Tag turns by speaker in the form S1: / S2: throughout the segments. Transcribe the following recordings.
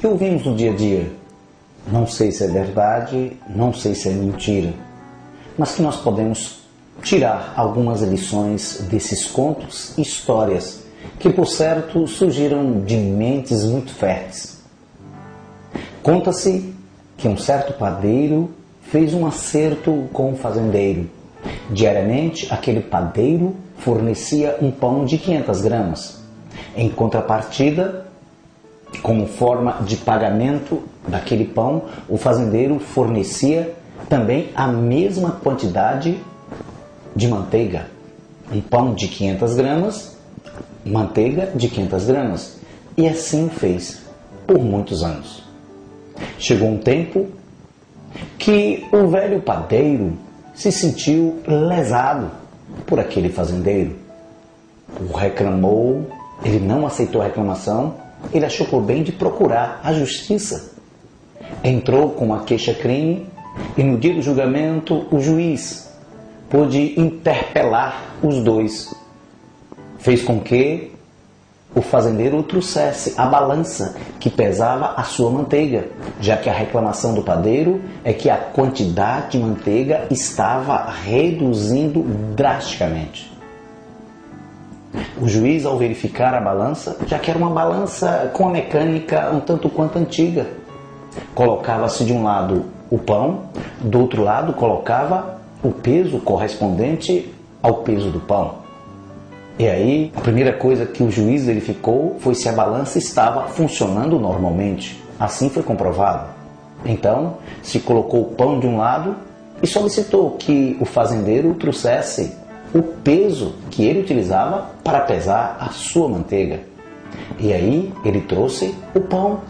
S1: que ouvimos no dia a dia. Não sei se é verdade, não sei se é mentira, mas que nós podemos tirar algumas lições desses contos e histórias que, por certo, surgiram de mentes muito férteis. Conta-se que um certo padeiro fez um acerto com um fazendeiro. Diariamente, aquele padeiro fornecia um pão de 500 gramas. Em contrapartida, como forma de pagamento daquele pão, o fazendeiro fornecia também a mesma quantidade de manteiga. Um pão de 500 gramas, manteiga de 500 gramas. E assim fez por muitos anos. Chegou um tempo que o velho padeiro se sentiu lesado por aquele fazendeiro. O reclamou, ele não aceitou a reclamação ele achou por bem de procurar a justiça. Entrou com uma queixa-crime e no dia do julgamento o juiz pôde interpelar os dois. Fez com que o fazendeiro trouxesse a balança que pesava a sua manteiga, já que a reclamação do padeiro é que a quantidade de manteiga estava reduzindo drasticamente. O juiz, ao verificar a balança, já que era uma balança com a mecânica um tanto quanto antiga, colocava-se de um lado o pão, do outro lado colocava o peso correspondente ao peso do pão. E aí, a primeira coisa que o juiz verificou foi se a balança estava funcionando normalmente. Assim foi comprovado. Então, se colocou o pão de um lado e solicitou que o fazendeiro trouxesse o peso que ele utilizava para pesar a sua manteiga. E aí ele trouxe o pão.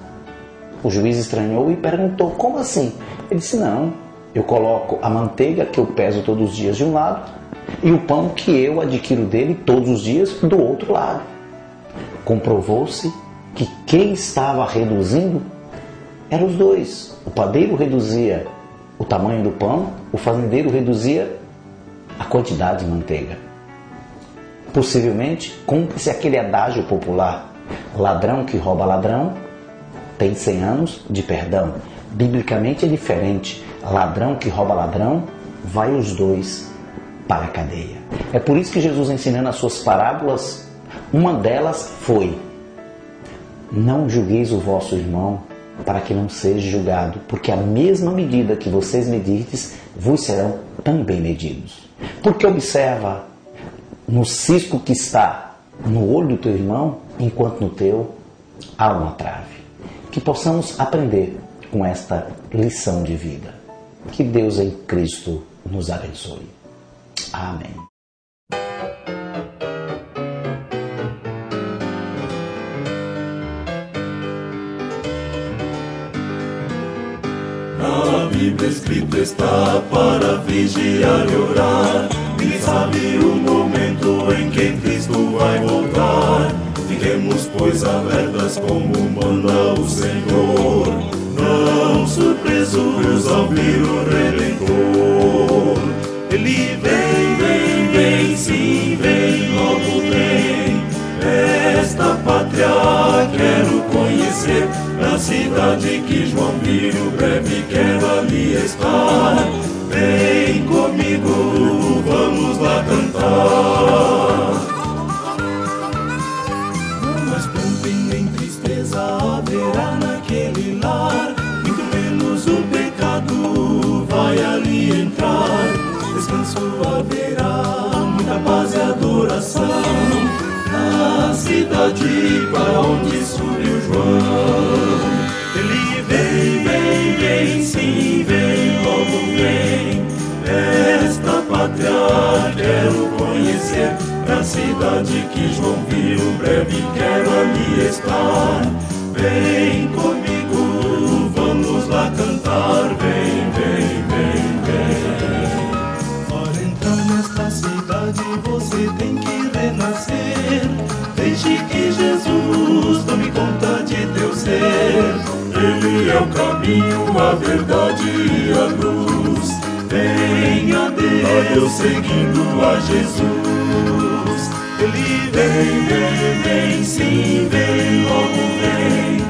S1: O juiz estranhou e perguntou: Como assim? Ele disse: Não, eu coloco a manteiga que eu peso todos os dias de um lado e o pão que eu adquiro dele todos os dias do outro lado. Comprovou-se que quem estava reduzindo eram os dois. O padeiro reduzia o tamanho do pão, o fazendeiro reduzia a quantidade de manteiga. Possivelmente, cumpre-se aquele adágio popular: ladrão que rouba ladrão tem 100 anos de perdão. Biblicamente é diferente: ladrão que rouba ladrão vai os dois para a cadeia. É por isso que Jesus, ensinando as suas parábolas, uma delas foi: Não julgueis o vosso irmão para que não seja julgado, porque a mesma medida que vocês medirdes, vos serão também medidos. Porque observa no cisco que está no olho do teu irmão, enquanto no teu há uma trave. Que possamos aprender com esta lição de vida. Que Deus em Cristo nos abençoe. Amém.
S2: Bíblia escrito está para vigiar e orar. E sabe o momento em que Cristo vai voltar. Fiquemos, pois, alertas como manda o Senhor. Não surpreenda Jesus ao vir o Redentor. Ele vem, vem, vem, sim, vem, logo vem. Esta pátria quero conhecer, na cidade que João viu, breve quero ali estar. Vem comigo, vamos lá cantar. Mas pranto nem tristeza haverá naquele lar, muito menos o pecado vai ali entrar. Descanso haverá, muita paz e adoração na cidade para onde subiu João. Ele vem, vem, vem, sim, vem, logo vem. Esta pátria quero conhecer, na cidade que João viu, breve quero ali estar. Vem comigo, Ele é o caminho, a verdade e a luz. Venha a Deus seguindo a Jesus. Ele vem, vem, vem, sim, vem, logo vem.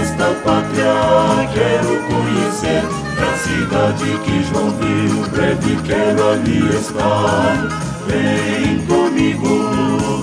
S2: Esta pátria quero conhecer. Na cidade que João viu, breve quero ali estar. Vem comigo,